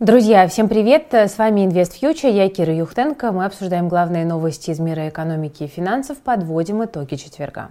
Друзья, всем привет! С вами Invest Future, я Кира Юхтенко. Мы обсуждаем главные новости из мира экономики и финансов, подводим итоги четверга.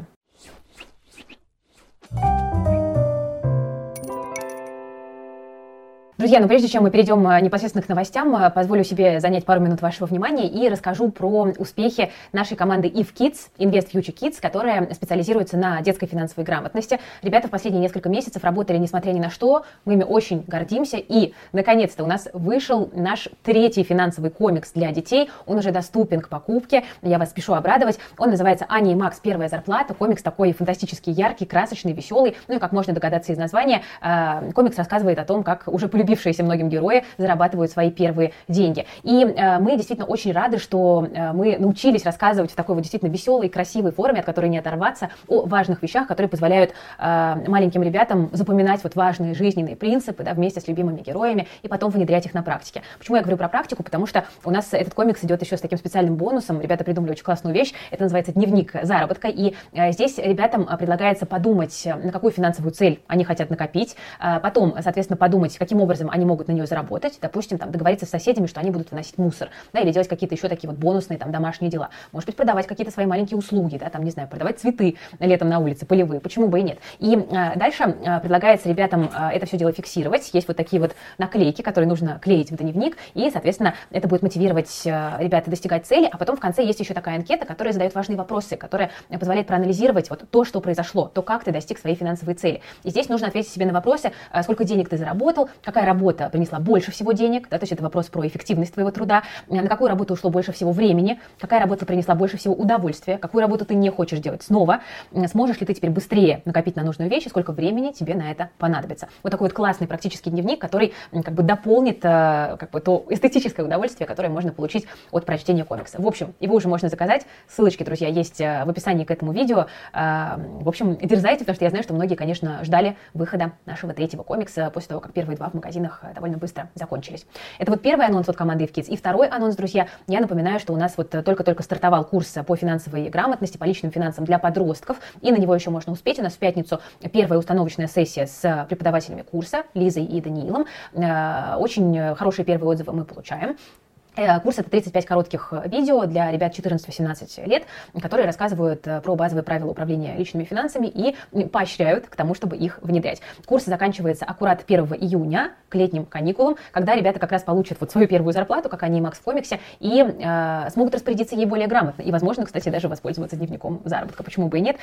Друзья, ну прежде чем мы перейдем э, непосредственно к новостям, э, позволю себе занять пару минут вашего внимания и расскажу про успехи нашей команды IF Kids, Invest Future Kids, которая специализируется на детской финансовой грамотности. Ребята в последние несколько месяцев работали, несмотря ни на что, мы ими очень гордимся. И, наконец-то, у нас вышел наш третий финансовый комикс для детей. Он уже доступен к покупке. Я вас спешу обрадовать. Он называется «Ани и Макс. Первая зарплата». Комикс такой фантастически яркий, красочный, веселый. Ну и, как можно догадаться из названия, э, комикс рассказывает о том, как уже полюбив полюбившиеся многим герои зарабатывают свои первые деньги. И э, мы действительно очень рады, что э, мы научились рассказывать в такой вот действительно веселой, красивой форме, от которой не оторваться, о важных вещах, которые позволяют э, маленьким ребятам запоминать вот важные жизненные принципы да, вместе с любимыми героями и потом внедрять их на практике. Почему я говорю про практику? Потому что у нас этот комикс идет еще с таким специальным бонусом. Ребята придумали очень классную вещь. Это называется дневник заработка. И э, здесь ребятам э, предлагается подумать, э, на какую финансовую цель они хотят накопить, э, потом, соответственно, подумать, каким образом образом они могут на нее заработать, допустим, там, договориться с соседями, что они будут выносить мусор, да, или делать какие-то еще такие вот бонусные там домашние дела. Может быть, продавать какие-то свои маленькие услуги, да, там, не знаю, продавать цветы летом на улице, полевые, почему бы и нет. И э, дальше э, предлагается ребятам э, это все дело фиксировать. Есть вот такие вот наклейки, которые нужно клеить в дневник, и, соответственно, это будет мотивировать э, ребят достигать цели, а потом в конце есть еще такая анкета, которая задает важные вопросы, которая позволяет проанализировать вот то, что произошло, то, как ты достиг своей финансовой цели. И здесь нужно ответить себе на вопросы, сколько денег ты заработал, какая работа принесла больше всего денег, да, то есть это вопрос про эффективность твоего труда, на какую работу ушло больше всего времени, какая работа принесла больше всего удовольствия, какую работу ты не хочешь делать снова, сможешь ли ты теперь быстрее накопить на нужную вещь и сколько времени тебе на это понадобится. Вот такой вот классный практический дневник, который как бы дополнит э, как бы то эстетическое удовольствие, которое можно получить от прочтения комикса. В общем, его уже можно заказать. Ссылочки, друзья, есть э, в описании к этому видео. Э, в общем, дерзайте, потому что я знаю, что многие, конечно, ждали выхода нашего третьего комикса после того, как первые два в магазинах довольно быстро закончились. Это вот первый анонс от команды Evkids. И второй анонс, друзья, я напоминаю, что у нас вот только-только стартовал курс по финансовой грамотности, по личным финансам для подростков, и на него еще можно успеть. У нас в пятницу первая установочная сессия с преподавателями курса Лизой и Даниилом. Э, очень хорошие первые отзывы мы получаем. Э, курс это 35 коротких э, видео для ребят 14-18 лет, которые рассказывают э, про базовые правила управления личными финансами и поощряют к тому, чтобы их внедрять. Курс заканчивается аккурат 1 июня к летним каникулам, когда ребята как раз получат вот свою первую зарплату, как они и Макс в комиксе, и э, смогут распорядиться ей более грамотно. И, возможно, кстати, даже воспользоваться дневником заработка. Почему бы и нет?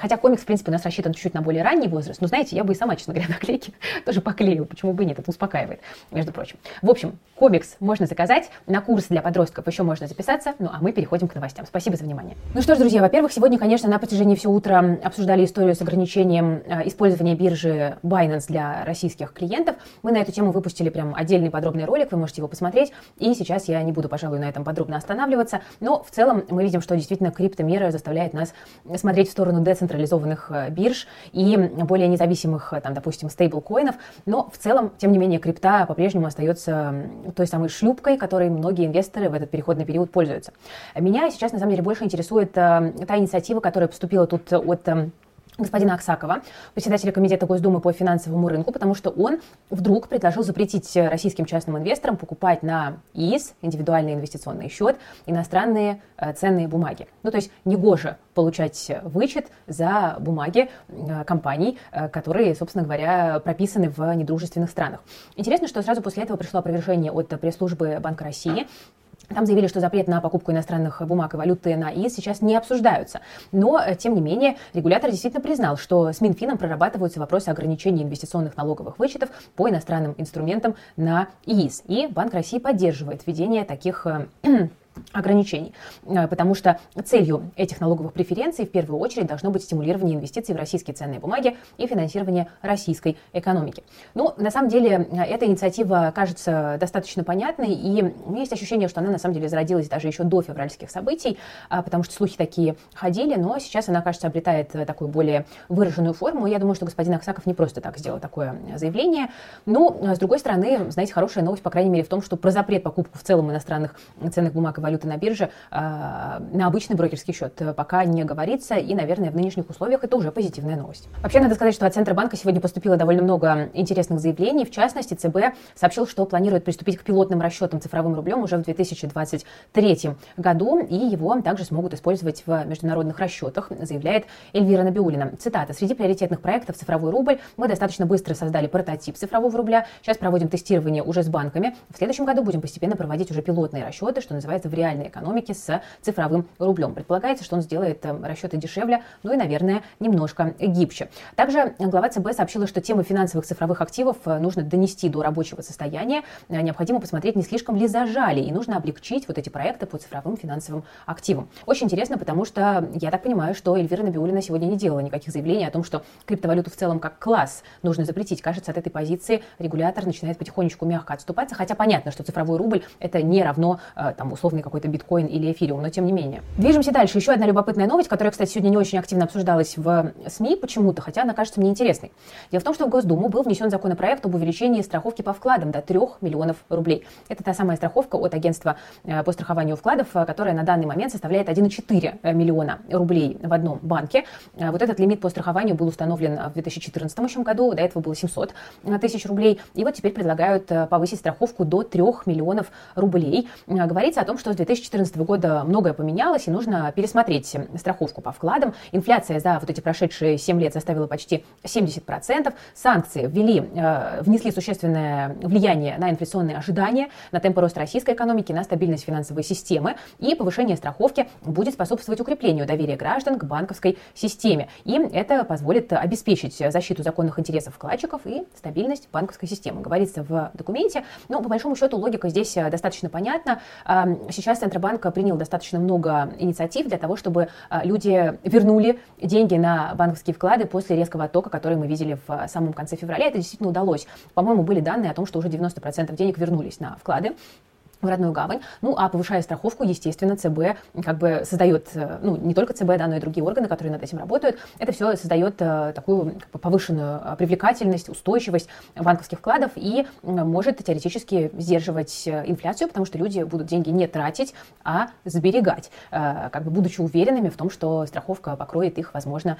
Хотя комикс, в принципе, у нас рассчитан чуть-чуть на более ранний возраст. Но, знаете, я бы и сама, честно говоря, наклейки тоже поклеила. Почему бы и нет? Это успокаивает, между прочим. В общем, комикс можно заказать на на курс для подростков еще можно записаться. Ну, а мы переходим к новостям. Спасибо за внимание. Ну что ж, друзья, во-первых, сегодня, конечно, на протяжении всего утра обсуждали историю с ограничением э, использования биржи Binance для российских клиентов. Мы на эту тему выпустили прям отдельный подробный ролик, вы можете его посмотреть. И сейчас я не буду, пожалуй, на этом подробно останавливаться. Но в целом мы видим, что действительно криптомера заставляет нас смотреть в сторону децентрализованных э, бирж и более независимых, э, там, допустим, стейблкоинов. Но в целом, тем не менее, крипта по-прежнему остается той самой шлюпкой, которой многие многие инвесторы в этот переходный период пользуются. Меня сейчас, на самом деле, больше интересует э, та инициатива, которая поступила тут от э, господина Аксакова, председателя Комитета Госдумы по финансовому рынку, потому что он вдруг предложил запретить российским частным инвесторам покупать на ИИС, индивидуальный инвестиционный счет, иностранные э, ценные бумаги. Ну, то есть негоже получать вычет за бумаги э, компаний, э, которые, собственно говоря, прописаны в недружественных странах. Интересно, что сразу после этого пришло опровержение от пресс-службы Банка России, там заявили, что запрет на покупку иностранных бумаг и валюты на ИИС сейчас не обсуждаются. Но, э, тем не менее, регулятор действительно признал, что с Минфином прорабатываются вопросы ограничения инвестиционных налоговых вычетов по иностранным инструментам на ИИС. И Банк России поддерживает введение таких ограничений, э, потому что целью этих налоговых преференций в первую очередь должно быть стимулирование инвестиций в российские ценные бумаги и финансирование российской экономики. Ну, на самом деле, э, эта инициатива кажется достаточно понятной, и у меня есть ощущение, что она на самом деле зародилась даже еще до февральских событий, а, потому что слухи такие ходили, но сейчас она, кажется, обретает э, такую более выраженную форму. Я думаю, что господин Аксаков не просто так сделал такое заявление. Но, с другой стороны, знаете, хорошая новость, по крайней мере, в том, что про запрет покупки в целом иностранных ценных бумаг и криптовалюты на бирже на обычный брокерский счет пока не говорится, и, наверное, в нынешних условиях это уже позитивная новость. Вообще, надо сказать, что от Центробанка сегодня поступило довольно много интересных заявлений. В частности, ЦБ сообщил, что планирует приступить к пилотным расчетам цифровым рублем уже в 2023 году, и его также смогут использовать в международных расчетах, заявляет Эльвира Набиулина. Цитата. «Среди приоритетных проектов «Цифровой рубль» мы достаточно быстро создали прототип цифрового рубля. Сейчас проводим тестирование уже с банками. В следующем году будем постепенно проводить уже пилотные расчеты, что называется, в реальной экономике с цифровым рублем. Предполагается, что он сделает э, расчеты дешевле, ну и, наверное, немножко гибче. Также глава ЦБ сообщила, что тему финансовых цифровых активов э, нужно донести до рабочего состояния. Э, необходимо посмотреть, не слишком ли зажали, и нужно облегчить вот эти проекты по цифровым финансовым активам. Очень интересно, потому что я так понимаю, что Эльвира Набиулина сегодня не делала никаких заявлений о том, что криптовалюту в целом как класс нужно запретить. Кажется, от этой позиции регулятор начинает потихонечку мягко отступаться, хотя понятно, что цифровой рубль это не равно э, там условный какой-то биткоин или эфириум, но тем не менее. Движемся дальше. Еще одна любопытная новость, которая, кстати, сегодня не очень активно обсуждалась в СМИ почему-то, хотя она кажется мне интересной. Дело в том, что в Госдуму был внесен законопроект об увеличении страховки по вкладам до 3 миллионов рублей. Это та самая страховка от агентства э, по страхованию вкладов, э, которая на данный момент составляет 1,4 миллиона рублей в одном банке. Вот этот лимит по страхованию был установлен в 2014 еще году, до этого было 700 тысяч рублей. И вот теперь предлагают повысить страховку до 3 миллионов рублей. Говорится о том, что с 2014 года многое поменялось, и нужно пересмотреть страховку по вкладам. Инфляция за вот эти прошедшие 7 лет составила почти 70%. Санкции ввели, э, внесли существенное влияние на инфляционные ожидания, на темпы роста российской экономики, на стабильность финансовой системы. И повышение страховки будет способствовать укреплению доверия граждан к банковской системе. И это позволит обеспечить защиту законных интересов вкладчиков и стабильность банковской системы. Говорится в документе. Но по большому счету логика здесь э, достаточно понятна. Сейчас Центробанк принял достаточно много инициатив для того, чтобы э, люди вернули деньги на банковские вклады после резкого оттока, который мы видели в э, самом конце февраля. Это действительно удалось. По-моему, были данные о том, что уже 90% денег вернулись на вклады в родную гавань. Ну, а повышая страховку, естественно, ЦБ как бы создает, э, ну, не только ЦБ, да, но и другие органы, которые над этим работают, это все создает э, такую как бы, повышенную э, привлекательность, устойчивость банковских вкладов и может теоретически сдерживать инфляцию, потому что люди будут деньги не тратить, а сберегать, как бы будучи уверенными в том, что страховка покроет их, возможно,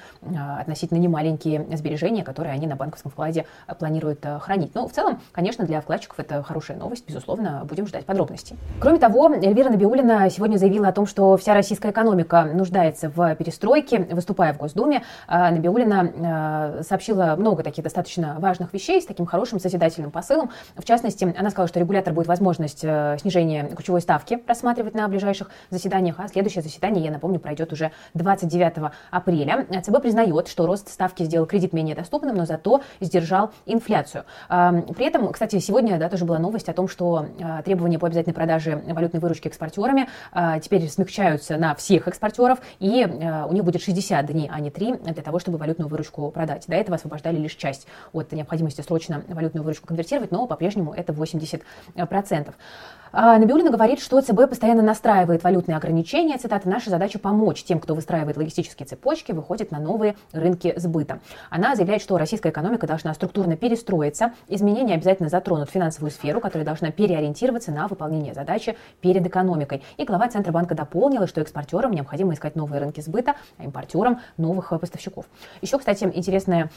относительно немаленькие сбережения, которые они на банковском вкладе планируют хранить. Но в целом, конечно, для вкладчиков это хорошая новость, безусловно, будем ждать подробностей подробностей. Кроме того, Эльвира Набиулина сегодня заявила о том, что вся российская экономика нуждается в перестройке. Выступая в Госдуме, а, Набиулина а, сообщила много таких достаточно важных вещей с таким хорошим созидательным посылом. В частности, она сказала, что регулятор будет возможность э, снижения ключевой ставки рассматривать на ближайших заседаниях, а следующее заседание, я напомню, пройдет уже 29 апреля. ЦБ признает, что рост ставки сделал кредит менее доступным, но зато сдержал инфляцию. При этом, кстати, сегодня да, тоже была новость о том, что требования по обязательной обязательной продажи валютной выручки экспортерами а, теперь смягчаются на всех экспортеров, и а, у них будет 60 дней, а не 3, для того, чтобы валютную выручку продать. До этого освобождали лишь часть от необходимости срочно валютную выручку конвертировать, но по-прежнему это 80%. А, Набиулина говорит, что ЦБ постоянно настраивает валютные ограничения. Цитата, наша задача помочь тем, кто выстраивает логистические цепочки, выходит на новые рынки сбыта. Она заявляет, что российская экономика должна структурно перестроиться. Изменения обязательно затронут финансовую сферу, которая должна переориентироваться на выполнение задачи перед экономикой. И глава Центробанка дополнила, что экспортерам необходимо искать новые рынки сбыта, а импортерам новых поставщиков. Еще, кстати, интересная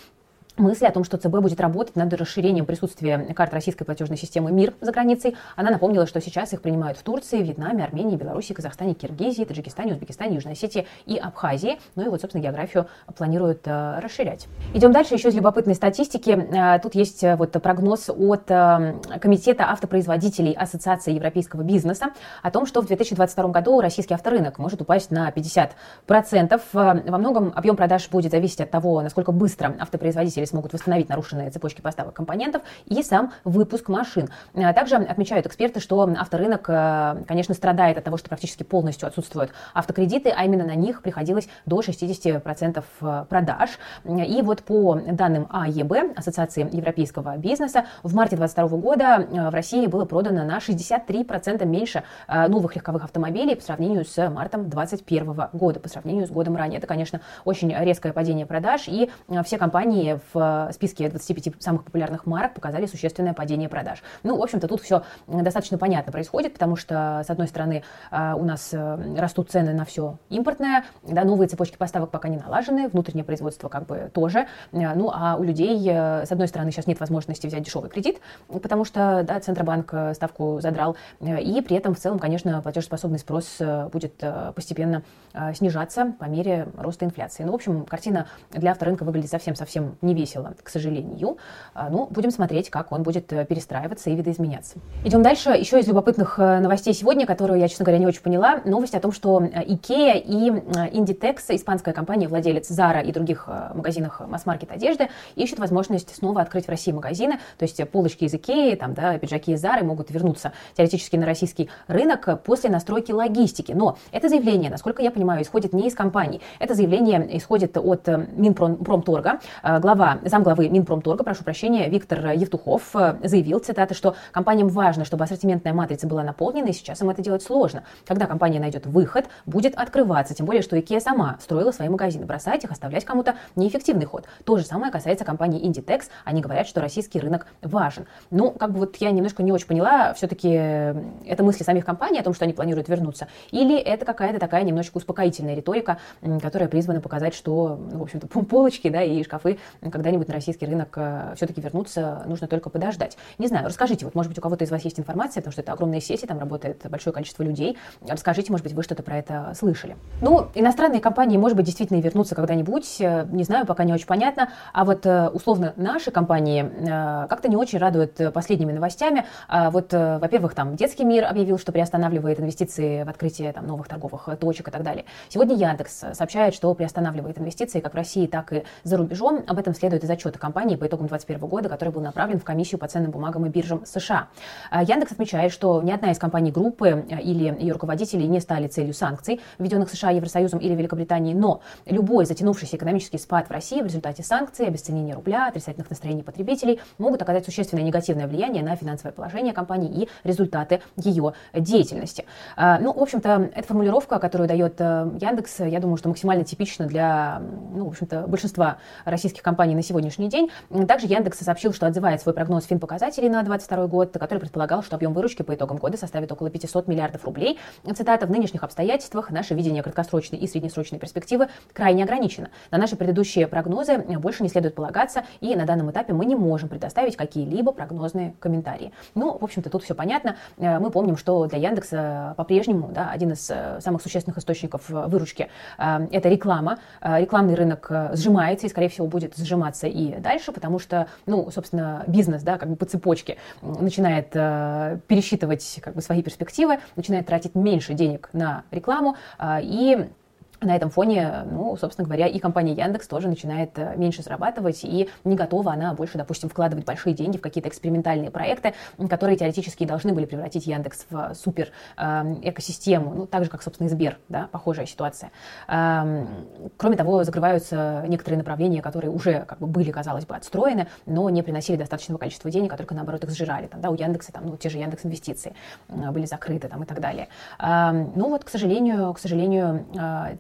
мысли о том, что ЦБ будет работать над расширением присутствия карт российской платежной системы МИР за границей. Она напомнила, что сейчас их принимают в Турции, Вьетнаме, Армении, Беларуси, Казахстане, Киргизии, Таджикистане, Узбекистане, Южной Осетии и Абхазии. Ну и вот, собственно, географию планируют э, расширять. Идем дальше еще из любопытной статистики. Э, тут есть э, вот прогноз от Комитета автопроизводителей Ассоциации европейского бизнеса о том, что в 2022 году российский авторынок может упасть на 50%. Э, во многом объем продаж будет зависеть от того, насколько быстро автопроизводители производители смогут восстановить нарушенные цепочки поставок компонентов и сам выпуск машин. А также отмечают эксперты, что авторынок, э, конечно, страдает от того, что практически полностью отсутствуют автокредиты, а именно на них приходилось до 60% э, продаж. И вот по данным АЕБ, Ассоциации европейского бизнеса, в марте 2022 года э, в России было продано на 63% меньше новых легковых автомобилей по сравнению с мартом 2021 года, по сравнению с годом ранее. Это, конечно, очень резкое падение продаж, и все компании в в списке 25 самых популярных марок показали существенное падение продаж. Ну, в общем-то, тут все достаточно понятно происходит, потому что, с одной стороны, у нас растут цены на все импортное, да, новые цепочки поставок пока не налажены, внутреннее производство как бы тоже. Ну, а у людей, с одной стороны, сейчас нет возможности взять дешевый кредит, потому что, да, Центробанк ставку задрал, и при этом в целом, конечно, платежеспособный спрос будет постепенно снижаться по мере роста инфляции. Ну, в общем, картина для авторынка выглядит совсем-совсем не весело, к сожалению. А, ну, будем смотреть, как он будет э, перестраиваться и видоизменяться. Идем дальше. Еще из любопытных э, новостей сегодня, которую я, честно говоря, не очень поняла. Новость о том, что IKEA и Inditex, испанская компания, владелец Zara и других э, магазинах масс-маркет одежды, ищут возможность снова открыть в России магазины. То есть полочки из IKEA, там, да, пиджаки из Zara могут вернуться теоретически на российский рынок после настройки логистики. Но это заявление, насколько я понимаю, исходит не из компаний. Это заявление исходит от Минпромторга. Глава, замглавы Минпромторга, прошу прощения, Виктор Евтухов э, заявил, цитата, что компаниям важно, чтобы ассортиментная матрица была наполнена, и сейчас им это делать сложно. Когда компания найдет выход, будет открываться, тем более, что IKEA сама строила свои магазины. Бросать их, оставлять кому-то неэффективный ход. То же самое касается компании Inditex. Они говорят, что российский рынок важен. Ну, как бы вот я немножко не очень поняла, все-таки э, это мысли самих компаний о том, что они планируют вернуться, или это какая-то такая немножечко успокоительная риторика, которая призвана показать, что, в общем-то, полочки, да, и шкафы когда-нибудь на российский рынок э, все-таки вернутся, нужно только подождать. Не знаю, расскажите, вот, может быть, у кого-то из вас есть информация, потому что это огромные сети, там работает большое количество людей. Расскажите, может быть, вы что-то про это слышали. Ну, иностранные компании, может быть, действительно вернутся когда-нибудь, э, не знаю, пока не очень понятно. А вот, э, условно, наши компании как-то не очень радуют последними новостями. А вот, во-первых, там детский мир объявил, что приостанавливает инвестиции в открытие там, новых торговых точек и так далее. Сегодня Яндекс сообщает, что приостанавливает инвестиции как в России, так и за рубежом. Об этом следует из отчета компании по итогам 2021 года, который был направлен в комиссию по ценным бумагам и биржам США. А, Яндекс отмечает, что ни одна из компаний группы а, или ее руководителей не стали целью санкций, введенных США, Евросоюзом или Великобританией, но любой затянувшийся экономический спад в России в результате санкций, обесценения рубля, отрицательных настроений потребителей могут оказать существенное негативное влияние на финансовое положение компании и результаты ее деятельности. А, ну, в общем-то, эта формулировка, которую дает Яндекс, я думаю, что максимально типична для, ну, в общем-то, большинства российских компаний на сегодняшний день. Также Яндекс сообщил, что отзывает свой прогноз финпоказателей на 2022 год, который предполагал, что объем выручки по итогам года составит около 500 миллиардов рублей. Цитата, в нынешних обстоятельствах наше видение краткосрочной и среднесрочной перспективы крайне ограничено. На наши предыдущие прогнозы больше не следует полагаться, и на данном этапе мы не можем предоставить какие-либо прогнозные комментарии. Ну, в общем-то, тут все понятно. Э, мы помним, что для Яндекса по-прежнему да, один из э, самых существенных источников выручки э, – это реклама. Рекламный рынок сжимается и, скорее всего, будет сжиматься и дальше, потому что, ну, собственно, бизнес, да, как бы по цепочке начинает э, пересчитывать как бы свои перспективы, начинает тратить меньше денег на рекламу э, и на этом фоне, ну, собственно говоря, и компания Яндекс тоже начинает э, меньше зарабатывать, и не готова она больше, допустим, вкладывать большие деньги в какие-то экспериментальные проекты, которые теоретически должны были превратить Яндекс в супер э, экосистему, ну, так же, как, собственно, и Сбер, да, похожая ситуация. Эм, кроме того, закрываются некоторые направления, которые уже, как бы, были, казалось бы, отстроены, но не приносили достаточного количества денег, а только, наоборот, их сжирали. Там, да, у Яндекса, там, ну, те же Яндекс Инвестиции э, были закрыты, там, и так далее. Эм, ну, вот, к сожалению, к сожалению,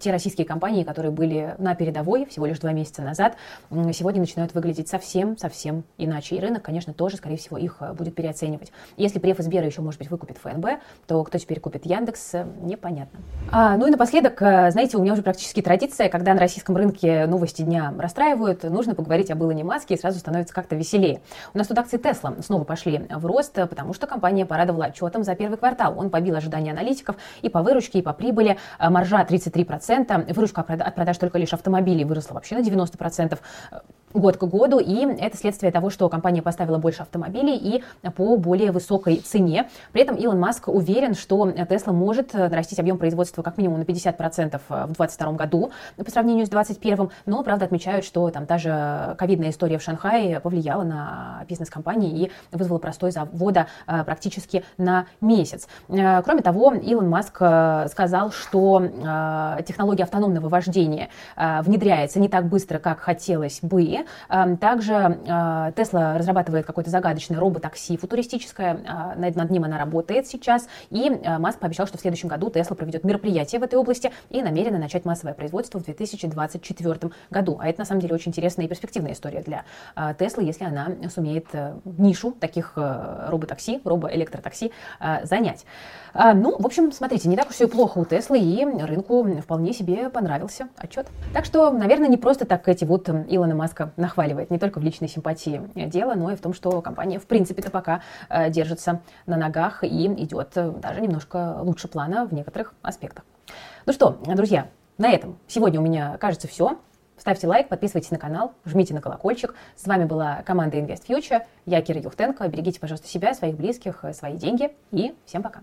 те российские компании, которые были на передовой всего лишь два месяца назад, сегодня начинают выглядеть совсем-совсем иначе. И рынок, конечно, тоже, скорее всего, их э, будет переоценивать. Если преф Сбера еще, может быть, выкупит ФНБ, то кто теперь купит Яндекс, э, непонятно. А, ну и напоследок, э, знаете, у меня уже практически традиция, когда на российском рынке новости дня расстраивают, нужно поговорить об Илоне Маске, и сразу становится как-то веселее. У нас тут акции Тесла снова пошли в рост, потому что компания порадовала отчетом за первый квартал. Он побил ожидания аналитиков и по выручке, и по прибыли. Маржа 33%, 90%, выручка от продаж только лишь автомобилей выросла вообще на 90% год к году, и это следствие того, что компания поставила больше автомобилей и по более высокой цене. При этом Илон Маск уверен, что Tesla может нарастить объем производства как минимум на 50% в 2022 году по сравнению с 2021, но, правда, отмечают, что там даже ковидная история в Шанхае повлияла на бизнес компании и вызвала простой завода э, практически на месяц. Э, кроме того, Илон Маск э, сказал, что технология автономного вождения внедряется не так быстро, как хотелось бы, машины. Также Tesla разрабатывает какое-то загадочное роботакси футуристическое. Над ним она работает сейчас. И Маск пообещал, что в следующем году Tesla проведет мероприятие в этой области и намерена начать массовое производство в 2024 году. А это на самом деле очень интересная и перспективная история для Tesla, если она сумеет э, нишу таких э, роботакси, робоэлектротакси занять. Ну, в общем, смотрите, не так уж все плохо у Теслы, и рынку вполне себе понравился отчет. Так что, наверное, не просто так эти вот Илона Маска нахваливает, не только в личной симпатии дело, но и в том, что компания, в принципе-то, пока э, держится на ногах и идет э, даже немножко лучше плана в некоторых аспектах. Ну что, друзья, на этом сегодня у меня, кажется, все. Ставьте лайк, подписывайтесь на канал, жмите на колокольчик. С вами была команда Invest Future. Я Кира Юхтенко. Берегите, пожалуйста, себя, своих близких, свои деньги. И всем пока.